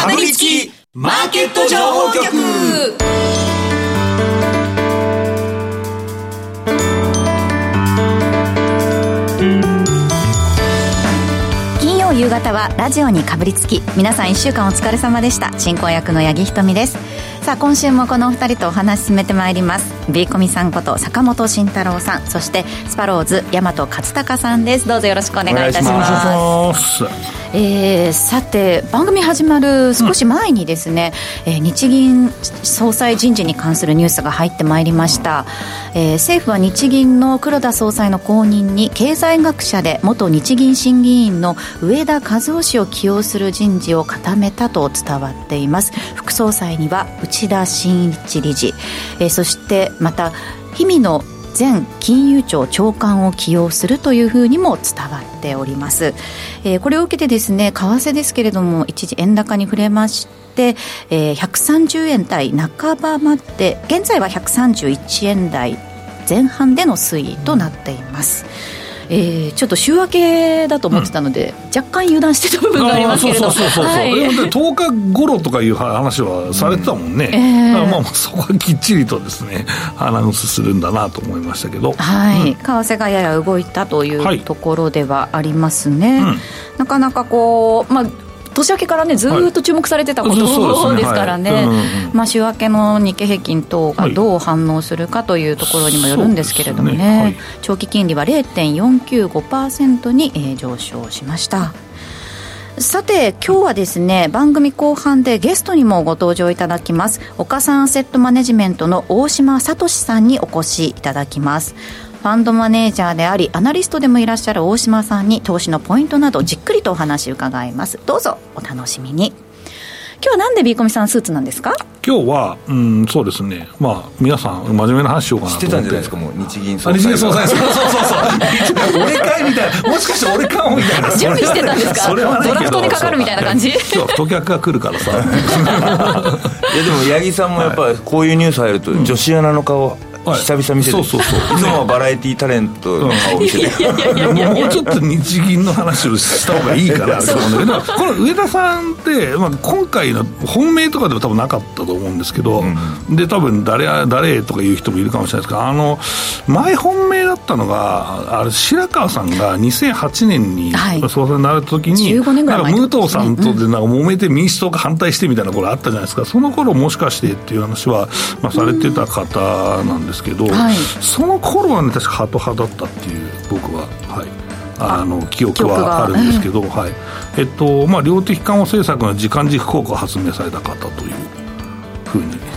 かぶりつきマーケット情報局。金曜夕方はラジオにかぶりつき皆さん1週間お疲れ様でした。進行役の八木ひとみです。さあ今週もこのお二人とお話進めてまいります。ビーコミさんこと坂本慎太郎さんそしてスパローズ大和勝孝さんです。どうぞよろしくお願いいたします。えー、さて番組始まる少し前にですね、うん、えー、日銀総裁人事に関するニュースが入ってまいりました、えー、政府は日銀の黒田総裁の後任に経済学者で元日銀審議員の上田和夫氏を起用する人事を固めたと伝わっています。副総裁には内田真一理事、えー、そしてまた氷見野前金融庁長官を起用するというふうにも伝わっております、えー、これを受けてですね為替ですけれども一時円高に触れましてえー、130円台半ばまで現在は131円台前半での推移となっています。えー、ちょっと週明けだと思ってたので、うん、若干油断してた部分がありますけれど。そうそうそうそう、はい、10日頃とかいう話はされてたもんね、うん。えー、まあそこはきっちりとですねアナウンスするんだなと思いましたけど。はい、うん、為替がやや動いたというところではありますね、はい、なかなかこうまあ年明けからねずっと注目されてたこと、ですからね、まあ、週明けの日経平均等がどう反応するかというところにもよるんですけれどもね、ね。はい、長期金利は0.495%に、えー、上昇しました。さて今日はですね番組後半でゲストにもご登場いただきます。岡三アセットマネジメントの大島聡さんにお越しいただきますファンドマネージャーでありアナリストでもいらっしゃる大島さんに投資のポイントなどじっくりとお話伺いますどうぞお楽しみに今日はなんでビーコミさんスーツなんですか？今日は、うん、そうですね、まあ、皆さん、真面目な話しようかなと思って。知ってたんじゃないですか、もう、日銀総裁。日銀総裁、そうそうそうそう。俺かいみたいな、もしかして俺かもみたいな。準備してたんですか？それはドラフトにかかるみたいな感じ今日、客が来るからさ。いや、でも、八木さんもやっぱ、こういうニュース入ると、女子アナの顔、久々見せて、そうそうそう。いつもはバラエティータレントの顔を見せて、もうちょっと日銀の話をした方がいいから。あれと思う。んだけどこの上田さんって、まあ、今回の本命とかでは多分なかったと思うんですけど、うん、で多分誰誰とかいう人もいるかもしれないですけどあの前本命だったのがあれ白川さんが2008年に総裁になれた時に、はい、なんか武藤さんとでなんか揉めて民主党が反対してみたいな頃あったじゃないですか。その頃もしかしてっていう話は、まあ、されてた方なんですけど、はい、その頃はね確かハト派だったっていう僕ははい。あの記憶はあるんですけど、はい。えっとまあ、量的緩和政策の時間軸効果を発明された方というふうに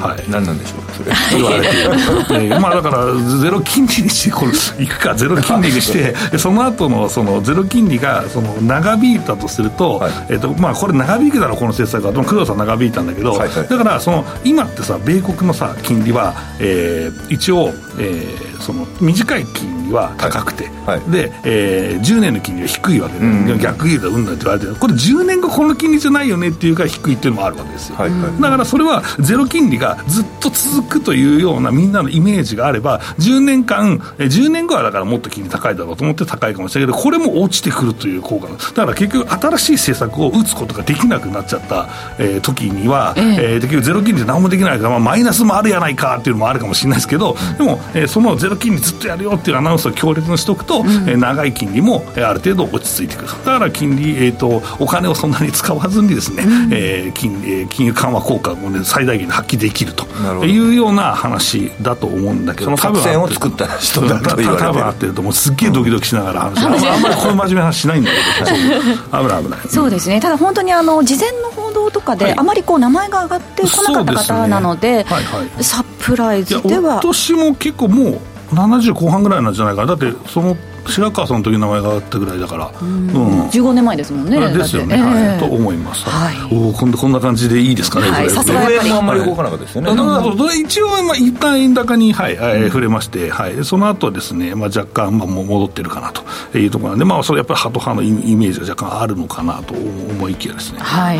はい、何なんでしょうそれ。言われてい。る、まあだからゼロ金利にしてこれいくかゼロ金利にしてその後のそのゼロ金利がその長引いたとすると、はい、えっとまあこれ長引くだろうこの政策は工藤さん長引いたんだけど、はいはい、だからその今ってさ米国のさ金利は、えー、一応、えー、その短い金利は高くて、はいはい、で、えー、10年の金利は低いわけで、うん、逆金利だうんだって言われてる。これ10年後この金利じゃないよねっていうか低いっていうのもあるわけですよ、はいはい、だからそれはゼロ金利がずっと続くというようなみんなのイメージがあれば10年間10年後はだからもっと金利高いだろうと思って高いかもしれないけどこれも落ちてくるという効果だから結局新しい政策を打つことができなくなっちゃった、えー、時には、えー、えー、結局ゼロ金利で何もできないから、まあ、マイナスもあるやないかっていうのもあるかもしれないですけどでも、えー、そのゼロ金利ずっとやるよっていうアナウンスを強烈にしておくと、うん、えー、長い金利も、えー、ある程度落ち着いてくる。だから金利、えーと、お金をそんなに使わずにですね、うん、えー、金えー、金融緩和効果を、ね、最大限に発揮できるというような話だと思うんだけどその作戦を作った人だと言われて多分合ってるともう。すっげえドキドキしながら話、うん、あんまりこういう真面目な話しないんだけど 危ない危ない。そうですね。ただ本当にあの事前の報道とかで、あまりこう名前が上がってこなかった方なので、ね。はいはい、サプライズでは。今年も結構もう70後半ぐらいなんじゃないかな。だってその白川さんの時名前があったぐらいだから、うん、うん、15年前ですもんねですよね、えー、はい、と思います、はい、おこんこんな感じでいいですかね、はい、さすが円もあんまり動かなかったですよね、はい、一応、まあ、一旦円高に、はいえー、触れまして、はい、その後ですね、まあ、若干、まあ、もう戻ってるかなと。いうところなんで、まあ、それやっぱりハト派のイメージが若干あるのかなと思いきやですね、はい。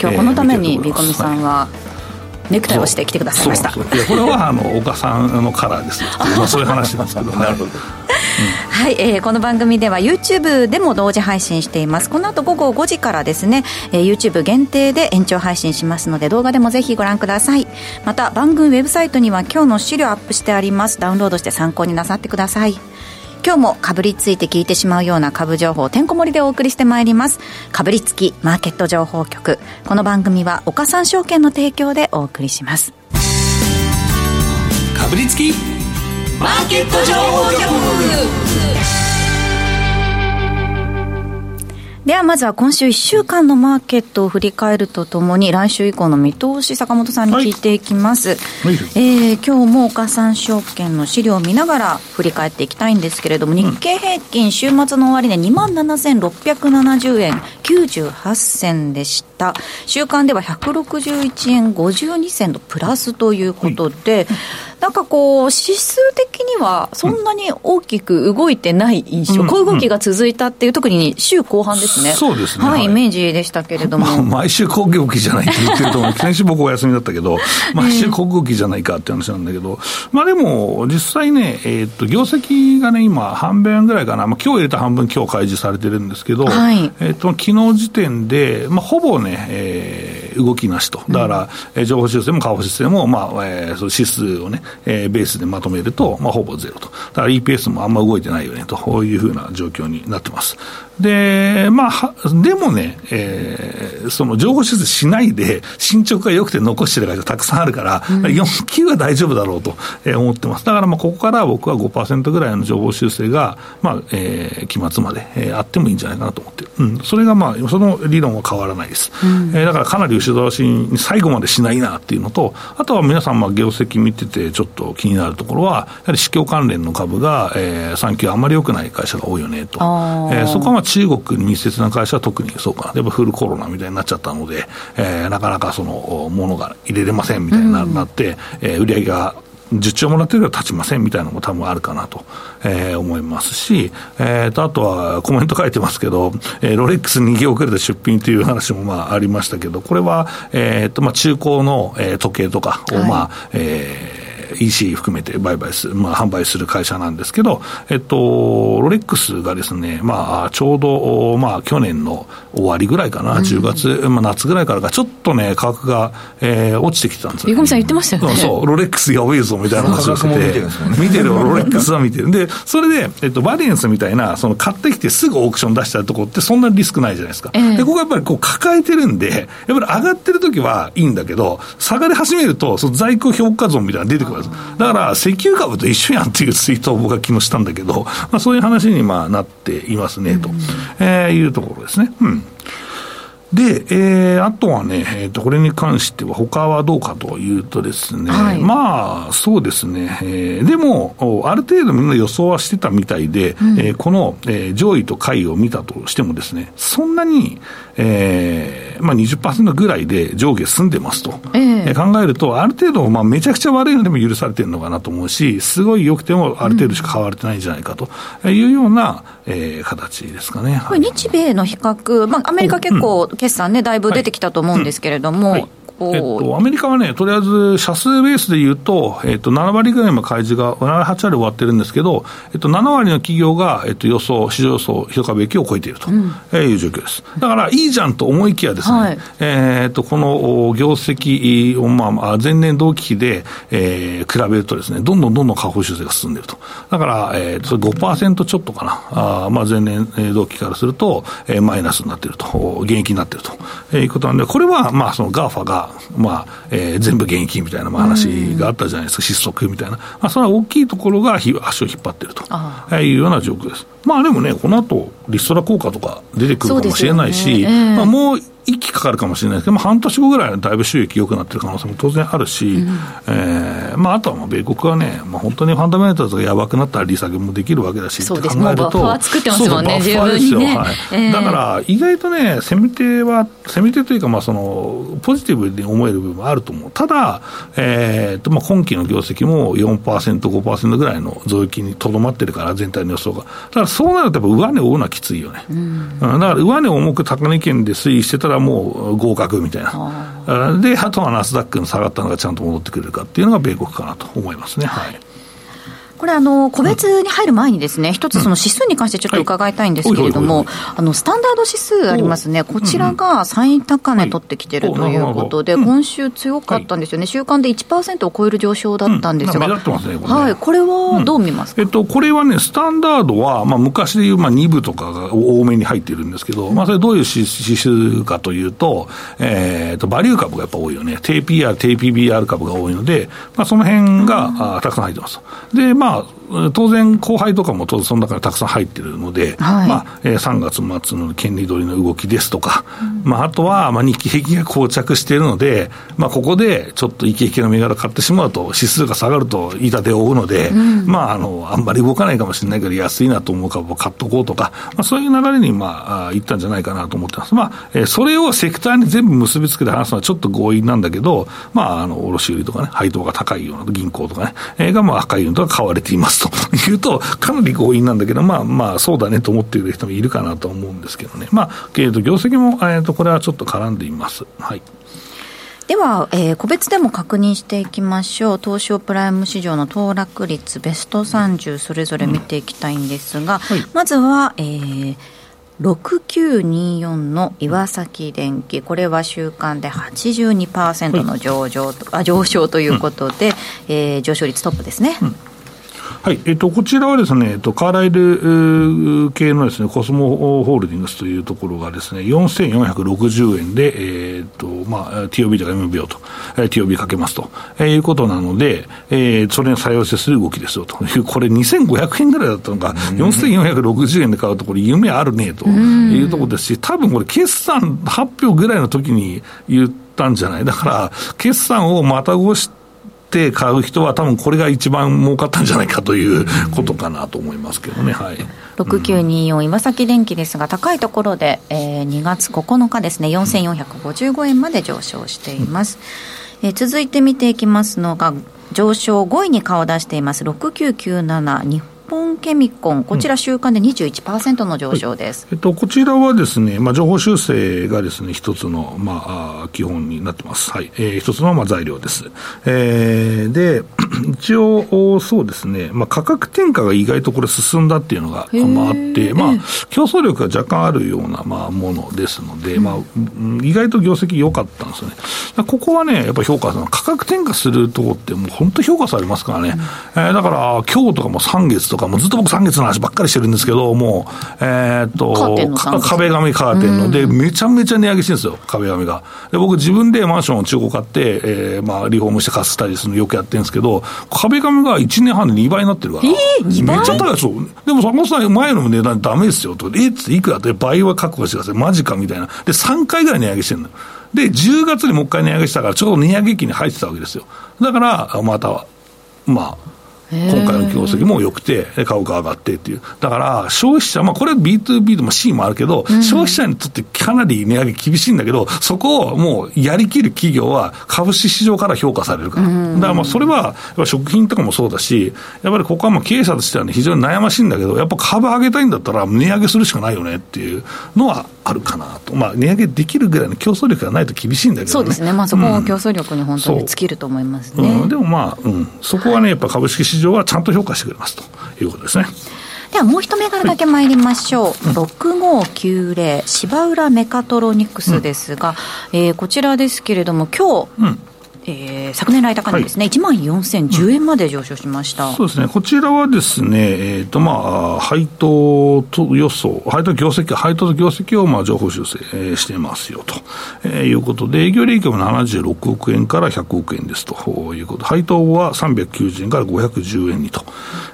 今日このためにビコミさんは、ネクタイをしてきてくださいました。いやこれはあの岡さんのカラーです よまあ、そういう話なんですけど。なるほど、はい、えー、この番組では YouTube でも同時配信しています。この後午後5時からですね、えー、YouTube 限定で延長配信しますので動画でもぜひご覧ください。また番組ウェブサイトには今日の資料アップしてあります。ダウンロードして参考になさってください今日もかぶりついて聞いてしまうような株情報てんこ盛りでお送りしてまいります。かぶりつきマーケット情報局。この番組は岡三証券の提供でお送りします。かぶりつきマーケット情報局。ではまずは今週1週間のマーケットを振り返るとともに来週以降の見通し坂本さんに聞いていきます、はい、えー、今日も岡三証券の資料を見ながら振り返っていきたいんですけれども、日経平均週末の終値2万7670円98銭でした。週間では161円52銭のプラスということで、はいなんかこう、指数的にはそんなに大きく動いてない印象、うん、こういう動きが続いたっていう、特に週後半ですね、そうですね、はい、イメージでしたけれども、まあ、毎週好動きじゃないって言ってると思う、先週僕お休みだったけど、毎週好動きじゃないかって話なんだけど、まあでも、実際ね、えー、っと業績がね、今、半分ぐらいかな、まあ今日入れた半分、今日開示されてるんですけど、はい、えー、っと昨日時点で、まあ、ほぼね、えー、動きなしと、だから、うん、情報修正も下方修正も、まあえー、そ指数をね、えー、ベースでまとめると、まあ、ほぼゼロと。だから EPS もあんま動いてないよねというふうな状況になってます。で、まあ、でもね、えー、その情報修正しないで、進捗が良くて残してる会社たくさんあるから、うん、4級は大丈夫だろうと思ってます。だからまあここから僕は5%ぐらいの情報修正が、まあ、えー、期末まで、えー、あってもいいんじゃないかなと思ってる。うん。それがまあ、その理論は変わらないです。うん、えー、だからかなりしに最後までしないなっていうのと、あとは皆さんまあ業績見ててちょっと気になるところは、やはり市況関連の株が、えー、産休あんまり良くない会社が多いよねと。えー、そこはまあ中国に密接な会社は特にそうかな。やっぱフルコロナみたいになっちゃったので、えー、なかなかその、ものが入れれませんみたいになって、うん、えー、売り上げが10兆もらってるから立ちませんみたいなのも多分あるかなと、えー、思いますし、えー、とあとはコメント書いてますけど、えー、ロレックス逃げ遅れた出品という話もまあありましたけど、これは、えーとまあ、中古の、えー、時計とかを、まあ、はい、えー EC 含めて売買する、まあ、販売する会社なんですけど、えっと、ロレックスがですね、まあ、ちょうど、まあ、去年の終わりぐらいかな、10月、まあ、夏ぐらいからか、ちょっとね、価格が、えー、落ちてきてたんですよ、ね。さん言ってましたよね。そう、ロレックスやべえぞみたいな話をしてて、見てるロレックスは見てる。で、それで、えっと、バリエンスみたいな、その買ってきてすぐオークション出したところってそんなにリスクないじゃないですか。えー、で、ここやっぱりこう抱えてるんで、やっぱり上がってる時はいいんだけど、下がり始めると、その在庫評価損みたいなの出てくるだから、石油株と一緒やんっていうツイートを僕は昨日したんだけど、まあ、そういう話にまあなっていますね、と、えー、いうところですね。うんで、えー、あとはね、えー、とこれに関しては、他はどうかというとですね、はい、まあ、そうですね、えー、でも、ある程度みんな予想はしてたみたいで、うん、えー、この、えー、上位と下位を見たとしてもですね、そんなに、えーまあ20、ぐらいで上下済んでますと、えー、考えると、ある程度、まあ、めちゃくちゃ悪いのでも許されてるのかなと思うし、すごい良くてもある程度しか買われてないんじゃないかというような、えー、形ですかね。これ日米の比較、まあ、アメリカ結構、決算ね、だいぶ出てきたと思うんですけれども、はい。はい。えっと、アメリカはね、とりあえず社数ベースでいうと、えっと、7割ぐらいの開示が、8割終わってるんですけど、えっと、7割の企業が、えっと、予想、市場予想、一株益を超えているという状況です。だから、いいじゃんと思いきやですね、はい、えっと、この業績を、まあ、前年同期比で、えー、比べるとですね、どんどんどんどん下方修正が進んでいると。だから、えー、それ5%ちょっとかな、あまあ、前年同期からすると、えー、マイナスになっていると、減益になっていると。いうことなんで、これは、まあ、その GAFA が、まあ、えー、全部現金みたいな話があったじゃないですか、失速みたいな。まあ、それは大きいところが足を引っ張ってると。いうような状況です。まあでもね、この後、リストラ効果とか出てくるかもしれないし、ね。えー、まあ、もう一気かかるかもしれないですけど、まあ、半年後ぐらいはだいぶ収益良くなってる可能性も当然あるし、うん、えー、まあ、あとはまあ米国はね、まあ、本当にファンダメンタルズがやばくなったら利下げもできるわけだし、そうです。考えると、バッファー作ってますもんね、十分に、ね、はい、えー、だから意外とね、攻め手は、攻め手というか、まあ、そのポジティブに思える部分もあると思う、ただ、えーとまあ、今期の業績も4%、5%ぐらいの増益にとどまってるから、全体の予想が。だからそうなるとやっぱ上値を追うのはきついよね。うん、だから上値重く高値圏で推移してたらもう合格みたいな。で、あとはナスダックの下がったのがちゃんと戻ってくれるかっていうのが米国かなと思いますね。はいこれあの、個別に入る前にですね、一つその指数に関してちょっと伺いたいんですけれども、あの、スタンダード指数ありますね、こちらが最高値取ってきてるということで、今週強かったんですよね、週間で1%を超える上昇だったんですが、はい、これはどう見ますか、えっと、これはね、スタンダードは、まあ、昔でいう、まあ、2部とかが多めに入ってるんですけど、まあ、それどういう指数かというと、えー、と、バリュー株がやっぱ多いよね、低 PR、低 PBR 株が多いので、まあ、その辺が、あたくさん入ってます。で、まあまあ当然、後輩とかも当然その中にたくさん入ってるので、はい、まあえー、3月末の権利取りの動きですとか、うん、まあ、あとは、まあ、日経平均が膠着しているので、まあ、ここでちょっとイケイケの銘柄買ってしまうと、指数が下がると痛手を負うので、うん、まあ、あの、あんまり動かないかもしれないけど、安いなと思う株を買っとこうとか、まあ、そういう流れに、まあ、いったんじゃないかなと思ってます。まあ、えー、それをセクターに全部結びつけて話すのはちょっと強引なんだけど、まあ、あの、卸売とかね、配当が高いような銀行とかね、えー、が、まあ、赤いユニットが買われていますというと、かなり強引なんだけど、まあまあ、そうだねと思っている人もいるかなと思うんですけどね、まあ、えー、と業績も、えー、とこれはちょっと絡んでいます。はい。では、えー、個別でも確認していきましょう。東証プライム市場の騰落率ベスト30それぞれ見ていきたいんですが、うんはい、まずは、えー、6924の岩崎電機、これは週間で82%の上場と、はい、あ上昇ということで、うん、えー、上昇率トップですね。うんはい、えっと、こちらはですね、えっと、カーライル系のですね、コスモホールディングスというところがですね、4460円で、えー、っと、まあ、TOB とか MBO と、えー、TOB かけますと、えー、いうことなので、えー、それに採用する動きですよと。いう、これ2500円ぐらいだったのが、4460円で買うと、これ夢あるねというところですし、多分これ決算発表ぐらいの時に言ったんじゃない？だから、決算をまた越して、て買う人は、多分これが一番儲かったんじゃないかということかなと思いますけどね。はい。6924岩崎電機ですが高いところで、えー、2月9日ですね。4455円まで上昇しています、えー、続いて見ていきますのが上昇5位に顔を出しています。6997日本ケミコン、こちら週間で21%の上昇です、うんはい、えっと、こちらはですね、まあ、情報修正がですね、一つの、まあ、基本になってます。はい。えー、一つの、まあ、材料です。えー、で、一応、そうですね、まあ、価格転嫁が意外とこれ進んだっていうのが、まあ、あって、まあ、競争力が若干あるような、まあ、ものですので、まあ、意外と業績良かったんですよね。ここはね、やっぱり評価する価格転嫁するとこってもう本当評価されますからね。うん、えー、だから、今日とかも3月とかか、もうずっと僕3月の話ばっかりしてるんですけど、もう、えー、っと、壁紙カーテンの、で、めちゃめちゃ値上げしてるんですよ、壁紙が。で、僕自分でマンションを中古買って、えー、まあ、リフォームして貸したりするのよくやってるんですけど、壁紙が1年半で2倍になってるから。えー、2倍？めっちゃ高いですよ。でも、坂本さん、前の値段ダメですよ、と。えっついくらって倍は確保してください。マジかみたいな。で、3回ぐらい値上げしてるの。で、10月にもう一回値上げしたから、ちょうど値上げ期に入ってたわけですよ。だから、また、まあ、今回の業績も良くて、株価上がってっていう。だから、消費者、まあこれ B2B でも C もあるけど、うん、消費者にとってかなり値上げ厳しいんだけど、そこをもうやりきる企業は株式市場から評価されるから。うん、だからまあそれは、食品とかもそうだし、やっぱりここはまあ経営者としてはね、非常に悩ましいんだけど、やっぱ株上げたいんだったら値上げするしかないよねっていうのはあるかなと。まあ値上げできるぐらいの競争力がないと厳しいんだけどね。そうですね。まあそこは競争力に本当に尽きると思いますね。うん、でもまあ、うん、そこはね、やっぱ株式市場はちゃんと評価してしてくれますということですね。ではもう一銘柄だけ参りましょう、はい、6590芝浦メカトロニクスですが、うん、えー、こちらですけれども今日、うんえー、昨年来高値ですね、はい、1万4010円まで上昇しました、うん、そうですね、こちらはですね、えーとまあ、配当と予想、配当業績、配当と業績をまあ情報修正、えー、してますよと、えー、いうことで、営業利益も76億円から100億円ですと。いうこと、配当は390円から510円にと、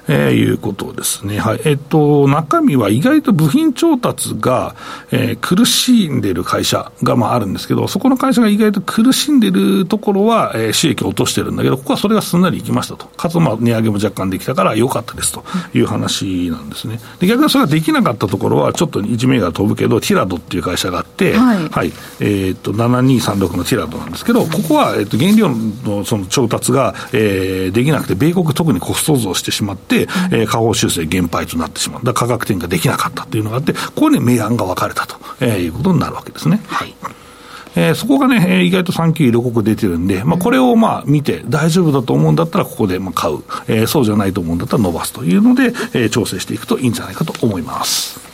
えー、いうことですね、はい。えーと、中身は意外と部品調達が、えー、苦しんでる会社がまああるんですけど、そこの会社が意外と苦しんでるところは、は、えー、収益を落としてるんだけど、ここはそれがすんなりいきましたと。かつ、まあ、値上げも若干できたから良かったですという話なんですね。で、逆にそれができなかったところは、ちょっと一名が飛ぶけど、ティラドっていう会社があって、はい、はい、えっ、と、7236のティラドなんですけど、ここは、えっ、と、原料のその調達が、えー、できなくて、米国特にコスト増してしまって、えー、下方修正減配となってしまう。だ価格転嫁できなかったっていうのがあって、ここに明暗が分かれたと、えー、いうことになるわけですね。はい。えー、そこがね、えー、意外と3級色濃く出てるんで、まあ、これをまあ見て大丈夫だと思うんだったらここでまあ買う、えー、そうじゃないと思うんだったら伸ばすというので、えー、調整していくといいんじゃないかと思います。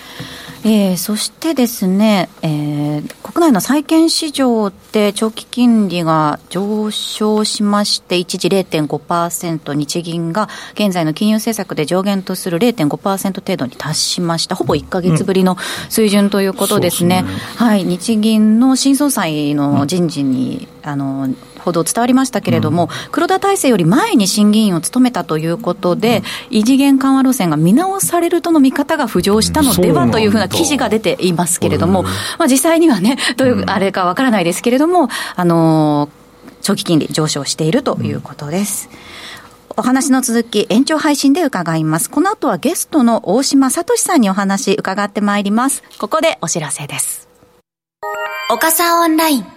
えー、そしてですね、えー、国内の債券市場で長期金利が上昇しまして、一時0.5%、日銀が現在の金融政策で上限とする0.5%程度に達しました。ほぼ1か月ぶりの水準ということですね。うん、すねはい、日銀の新総裁の人事に、うん、あの、報道伝わりましたけれども、うん、黒田体制より前に審議員を務めたということで、うん、異次元緩和路線が見直されるとの見方が浮上したのではというふうな記事が出ていますけれども、まあ、実際にはね、どういうあれかわからないですけれども、あの長期金利上昇しているということです。お話の続き、延長配信で伺います。この後はゲストの大島聡さんにお話伺ってまいります。ここでお知らせです。岡さんオンライン。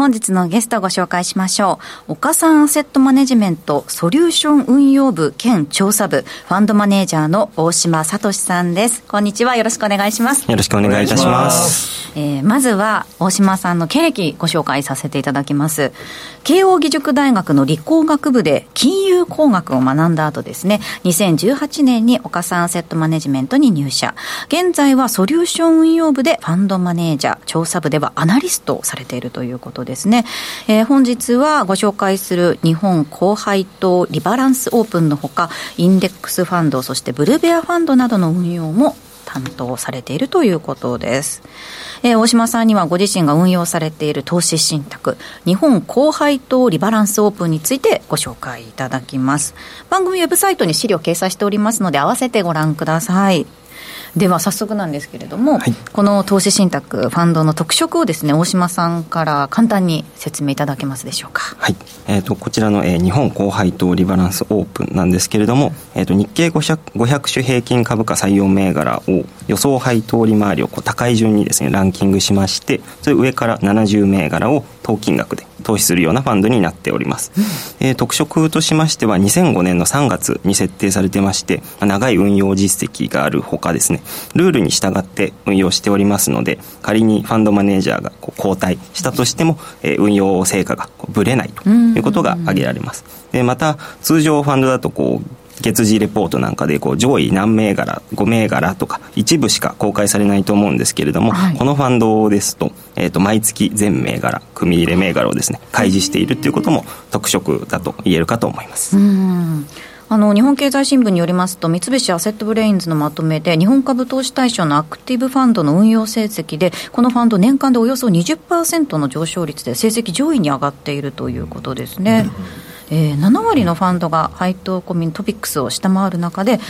本日のゲストをご紹介しましょう。岡さんアセットマネジメントソリューション運用部兼調査部ファンドマネージャーの大島聡さんです。こんにちは。よろしくお願いします。よろしくお願いいたします。えー、まずは大島さんの経歴ご紹介させていただきます。慶應義塾大学の理工学部で金融工学を学んだ後ですね、2018年に岡さんアセットマネジメントに入社。現在はソリューション運用部でファンドマネージャー、調査部ではアナリストをされているということでですね、えー、本日はご紹介する日本高配当リバランスオープンのほかインデックスファンドそしてブルベアファンドなどの運用も担当されているということです。えー、大島さんにはご自身が運用されている投資信託、日本高配当リバランスオープンについてご紹介いただきます。番組ウェブサイトに資料掲載しておりますので、合わせてご覧ください。では早速なんですけれども、はい、この投資信託ファンドの特色をですね大島さんから簡単に説明いただけますでしょうか。はい、えーと、こちらの、えー、日本高配当リバランスオープンなんですけれども、えーと、日経 500, 500種平均株価採用銘柄を予想配当利回りをこう高い順にですねランキングしましてそれ上から70銘柄を当金額で投資するようなファンドになっております、うん、えー、特色としましては2005年の3月に設定されてまして長い運用実績があるほかですねルールに従って運用しておりますので仮にファンドマネージャーがこう交代したとしても、えー、運用成果がぶれないということが挙げられます。でまた通常ファンドだとこう月次レポートなんかでこう上位何銘柄5銘柄とか一部しか公開されないと思うんですけれども、はい、このファンドですと,、えー、と毎月全銘柄組入れ銘柄をですね開示しているということも特色だと言えるかと思います。あの日本経済新聞によりますと三菱アセットブレインズのまとめで日本株投資対象のアクティブファンドの運用成績でこのファンド年間でおよそ20%の上昇率で成績上位に上がっているということですね。うんえー、7割のファンドが配当コミントピックスを下回る中で、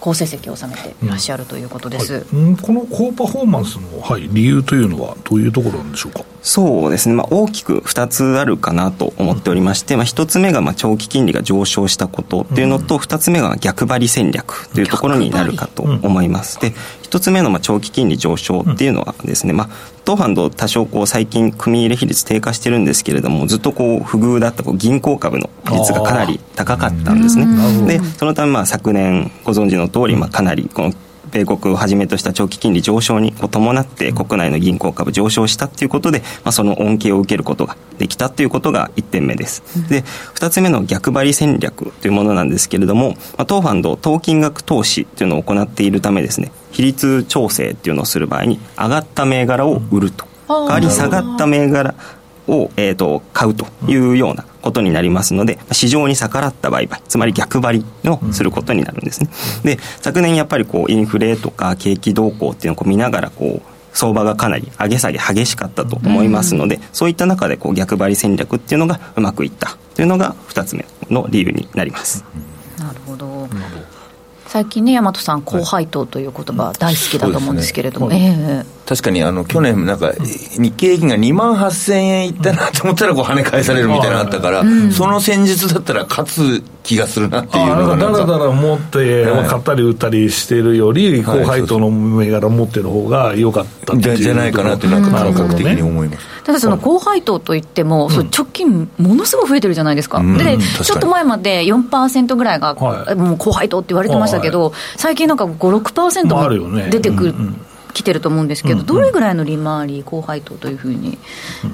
好成績を収めていらっしゃるということです、うんはい、この高パフォーマンスの、はい、理由というのはどういうところなんでしょうか？そうですね、まあ、大きく2つあるかなと思っておりまして、まあ、1つ目がまあ長期金利が上昇したことっていうのと、2つ目が逆張り戦略というところになるかと思います。で1つ目のまあ長期金利上昇っていうのはですね、まあ、当ファンド多少こう最近組入れ比率低下してるんですけれどもずっとこう不遇だったこう銀行株の比率がかなり高かったんですね。でそのためまあ昨年ご存知の通りまあかなりこの米国をはじめとした長期金利上昇に伴って国内の銀行株上昇したということで、まあ、その恩恵を受けることができたということが1点目です。で、2つ目の逆張り戦略というものなんですけれども、まあ、当ファンド、当金額投資というのを行っているためですね、比率調整っていうのをする場合に上がった銘柄を売ると。代わり下がった銘柄を、えーと、買うというようなことになりますので、市場に逆らった売買、つまり逆張りをすることになるんですね。で、昨年やっぱりこう、インフレとか景気動向っていうのをこう見ながら、こう、相場がかなり上げ下げ激しかったと思いますので、そういった中でこう逆張り戦略っていうのがうまくいったというのが2つ目の理由になります。なるほど。最近ね大和さん高配当という言葉大好きだと思うんですけれども、ね。えー、確かにあの去年なんか日経平均が2万8000円いったなと思ったらこう跳ね返されるみたいなのあったから、うん、その戦術だったら勝つ気がするなっていうのがだらだら持って買ったり売ったりしてるより高配当の銘柄持ってる方が良かったじゃないかなってなんか感覚的に思います、ただその高配当といっても、直近ものすごい増えてるじゃないですか、でちょっと前まで4%ぐらいが、もう高配当って言われてましたけど、最近なんか5、6%も出てくる。来てると思うんですけど、うんうん、どれぐらいの利回り、高配当というふうに、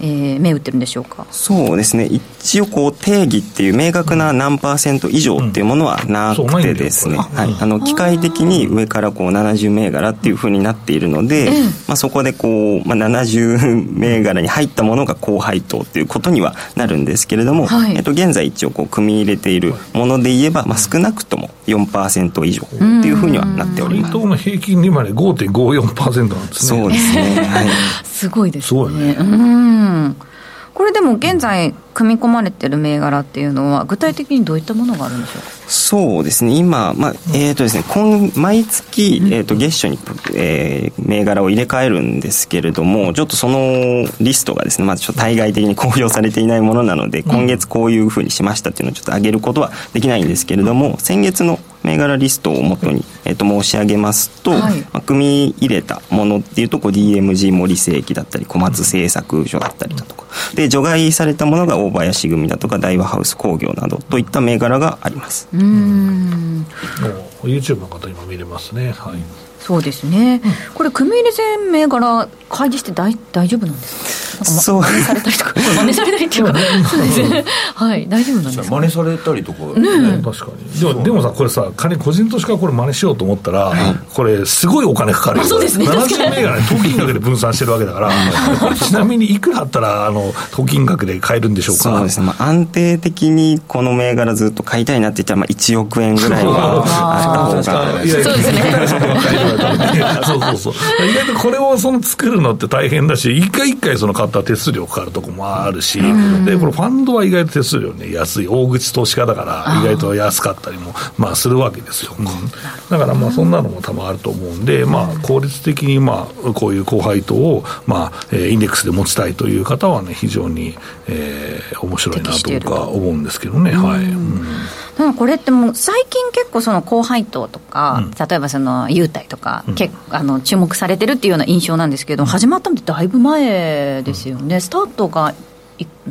えー、銘打ってるんでしょうか？そうですね、一応こう、定義っていう明確な何パーセント以上っていうものはなくてですね、はい、あの機械的に上からこう70銘柄っていうふうになっているので、まあ、そこでこう、まあ、70銘柄に入ったものが高配当っていうことにはなるんですけれども、はい、えっと、現在一応こう組み入れているもので言えば、まあ、少なくとも4%以上っていうふうにはなっております。配当の平均利回り5.54%なんですね。そうですね。はい、すごいですね。すね。うん。これでも現在組み込まれてる銘柄っていうのは具体的にどういったものがあるんでしょうか？そうですね今、まあえーとですね、今毎月、えー、と月初に、えー、銘柄を入れ替えるんですけれどもちょっとそのリストがですね、まあ、ちょっと対外的に公表されていないものなので今月こういうふうにしましたっていうのをちょっと上げることはできないんですけれども先月の銘柄リストをもとに、えー、と申し上げますと、はい、まあ、組み入れたものっていうとこう DMG 森世紀だったり小松製作所だったりだとか。で除外されたものが大林組だとか大和ハウス工業などといった銘柄があります。うん。YouTube の方今見れますね。はいそうですね、うん、これ組み入れ全銘柄開示して大 大丈夫なんですか？そう、真似されたりとか真似されたりっていうか。そう。ですねはい。大丈夫なんですか？真似されたりとか。ね。確かに。でもでもさこれさ仮に個人投資家これ真似しようと思ったら、はい、これすごいお金かかるよ。そうですね。70銘柄に当金額で分散してるわけだからちなみにいくらあったらあの当金額で買えるんでしょうかそうですね、まあ、安定的にこの銘柄ずっと買いたいなって言ったら、まあ、1億円ぐらいはあった方がそうですねそうそうそう。意外とこれをその作るのって大変だし一回一回その買った手数料かかるとこもあるし、でこれファンドは意外と手数料ね安い。大口投資家だから意外と安かったりもまあするわけですよ、うん、だからまあそんなのも多分あると思うんで、まあ、効率的にまあこういう高配当をまあインデックスで持ちたいという方はね非常に、えー、面白いなとか思うんですけどね、はい、うんでもこれってもう最近結構その高配当とか、うん、例えばその優待とか、うん、結あの注目されてるっていうような印象なんですけど、うん、始まったのってだいぶ前ですよね、スタートが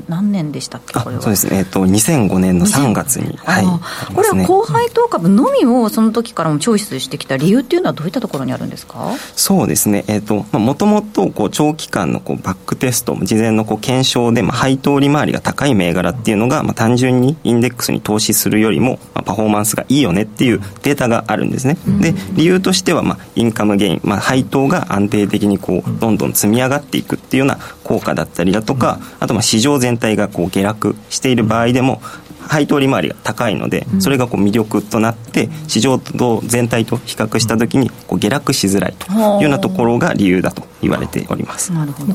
何年でしたっけこれは？そうですね、えっと、2005年の3月に、はい、これは高配当株のみをその時からもチョイスしてきた理由っていうのはどういったところにあるんですか？そうですね、えっと、もともとこう長期間のこうバックテスト事前のこう検証で、まあ、配当利回りが高い銘柄っていうのが、まあ、単純にインデックスに投資するよりも、まあ、パフォーマンスがいいよねっていうデータがあるんですね、うん、で理由としては、まあ、インカムゲイン、まあ、配当が安定的にこうどんどん積み上がっていくっていうような効果だったりだとか、あとまあ市場全体がこう下落している場合でも、配当利回りが高いので、それがこう魅力となって、市場と全体と比較したときにこう下落しづらいというようなところが理由だと言われております。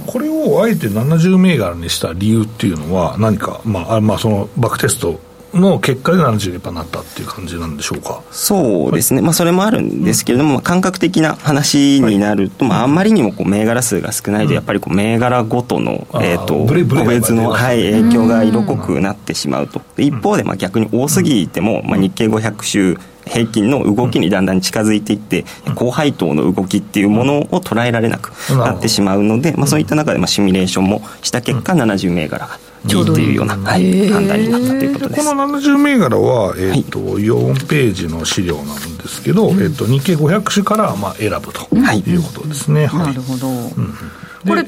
これをあえて70銘柄にした理由っていうのは、何か、まあ、まあそのバックテストの結果で70%になったっていう感じなんでしょうか？そうですね、はい、まあ、それもあるんですけれども、うん、感覚的な話になると、はい、まあ、あんまりにもこう銘柄数が少ないと、やっぱりこう銘柄ごとの、うん、えーと、個別の、はい、影響が色濃くなってしまうと、一方でまあ逆に多すぎても、まあ、日経500種平均の動きにだんだん近づいていって、高配当の動きっていうものを捉えられなくなってしまうので、まあ、そういった中でまあシミュレーションもした結果、70銘柄がいいっていうような、はい、判断になったということです。この70銘柄は、えーとはい、4ページの資料なんですけど、えーと、日経500種からまあ選ぶとい。うことですね。はい、なるほど、うん。これ、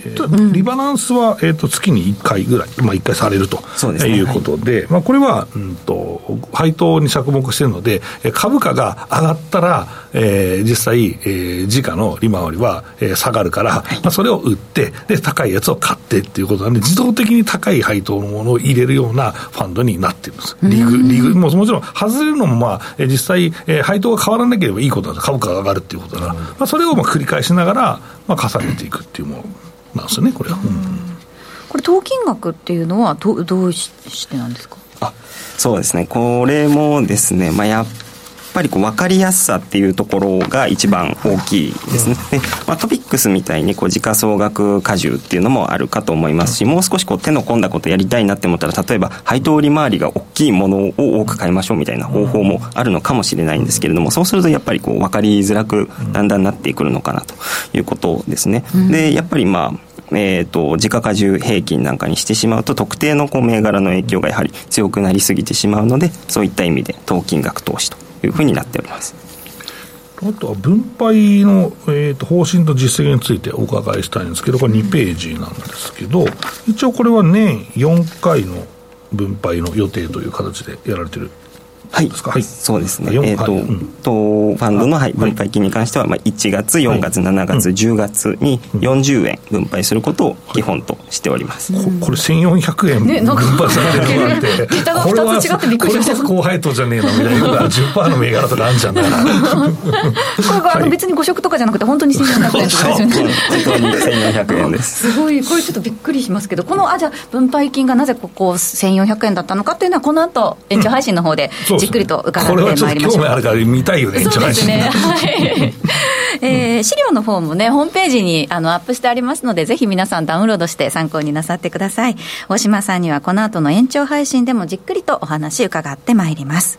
リバランスは、えー、と月に1回ぐらい、まあ、1回されるということで、でね、まあ、これは、うんと、配当に着目しているので、株価が上がったら、えー、実際、えー、時価の利回りは、えー、下がるから、はい、まあ、それを売って、で、高いやつを買ってっていうことなんで、自動的に高い配当のものを入れるようなファンドになっているんです。リグ、リグ、ももちろん外れるのも、まあ、実際、えー、配当が変わらなければいいことだと、株価が上がるっていうことだから、まあ、それをまあ繰り返しながら、まあ、重ねていくっていうものなんですよね、これ。は。これ、当金額っていうのはど、どうしてなんですか？あそうですね、これもですね、まあ、やっぱりこう分かりやすさっていうところが一番大きいですね。で、まあ、トピックスみたいにこう時価総額荷重っていうのもあるかと思いますし、もう少しこう手の込んだことやりたいなって思ったら、例えば配当利回りが大きいものを多く買いましょうみたいな方法もあるのかもしれないんですけれども、そうするとやっぱりこう分かりづらくだんだんなってくるのかなということですね。で、やっぱりまあ、えーと、時価荷重平均なんかにしてしまうと特定のこう銘柄の影響がやはり強くなりすぎてしまうのでそういった意味で当金額投資というふうになっております。あとは分配の、えーと、方針と実績についてお伺いしたいんですけど、これ2ページなんですけど、一応これは年4回の分配の予定という形でやられてるはい、はい、そうですね、えーと、はい、とファンドの、はい、分配金に関しては、まあ、1月、4月、7月、10月に40円分配することを基本としております、ここれ、1400円分配されてるなんて、桁が2つ違ってびっくりしました。これこそ高配当じゃねえのみたいな、10%の銘柄とかあるんじゃんこれあの別に誤食とかじゃなくて、本当に1400円とかですよね。本当に1400円です。すごい、これちょっとびっくりしますけど、この、あ、じゃ分配金がなぜここ1400円だったのかっていうのは、この後延長配信の方で、じっくりと伺ってまいりましょう。これはちょっと興味あるから見たいよね、そうですね。はい。えー、資料の方もね、ホームページにあのアップしてありますので、ぜひ皆さんダウンロードして参考になさってください。大島さんにはこの後の延長配信でもじっくりとお話伺ってまいります。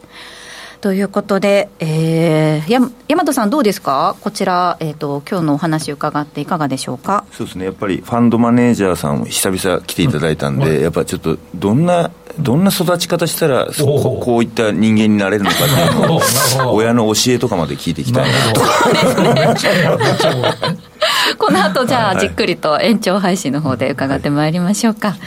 ということで、えー、や大和さん、どうですか、こちら、えーと、今日のお話伺っていかがでしょうか？そうですね、やっぱりファンドマネージャーさん、久々来ていただいたんで、うん、やっぱちょっと、どんな、どんな育ち方したらこ、こういった人間になれるのかっていうのを、親の教えとかまで聞いていきたいなと。この後じゃあ、じっくりと延長配信の方で伺ってまいりましょうか。はい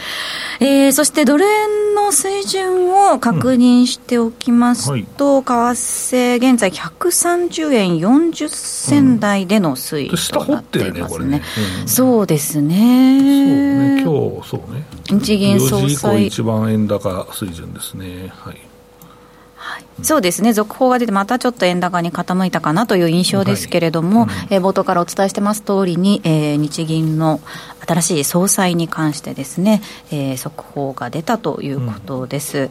えー、そしてドル円の水準を確認しておきますと、うんはい、為替、現在130円40銭台での推移となっていますね。うん、そうですね。そうね、今日、そうね。日銀総裁。一番円高水準ですね。はい。そうですね、続報が出て、またちょっと円高に傾いたかなという印象ですけれども、はいうん、えー、冒頭からお伝えしてます通りに、えー、日銀の新しい総裁に関してですね、えー、速報が出たということです。うん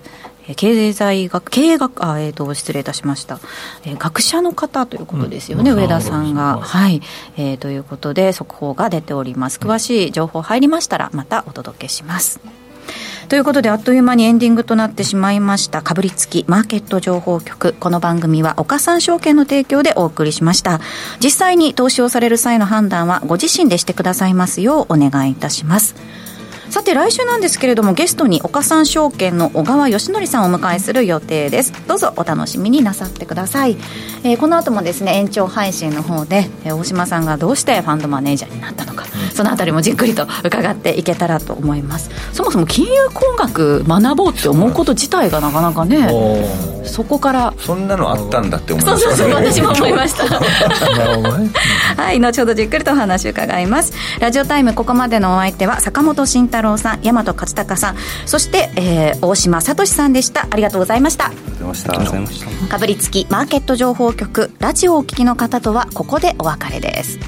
経済学、経営学、あ、えっ、ー、と、失礼いたしました。えー、学者の方ということですよね、うん、上田さんが。はい、えー。ということで、速報が出ております。詳しい情報入りましたら、またお届けします。ということであっという間にエンディングとなってしまいました。かぶりつきマーケット情報局。この番組は岡三証券の提供でお送りしました。実際に投資をされる際の判断はご自身でしてくださいますようお願いいたします。さて来週なんですけれどもゲストに岡三証券の小川義則さんをお迎えする予定です。どうぞお楽しみになさってください、えー、この後もですね延長配信の方で、えー、大島さんがどうしてファンドマネージャーになったのか、うん、そのあたりもじっくりと伺っていけたらと思います。そもそも金融工学学ぼうって思うこと自体がなかなかねそこから。そんなのあったんだって思いました、ね、そうそうそう私も思いました。はい後ほどじっくりとお話伺います。ラジオタイムここまでのお相手は坂本慎太太郎さん大和勝孝さんそして、えー、大島聡さんでした。ありがとうございました。ありがとうございました。かぶりつきマーケット情報局ラジオをお聞きの方とはここでお別れです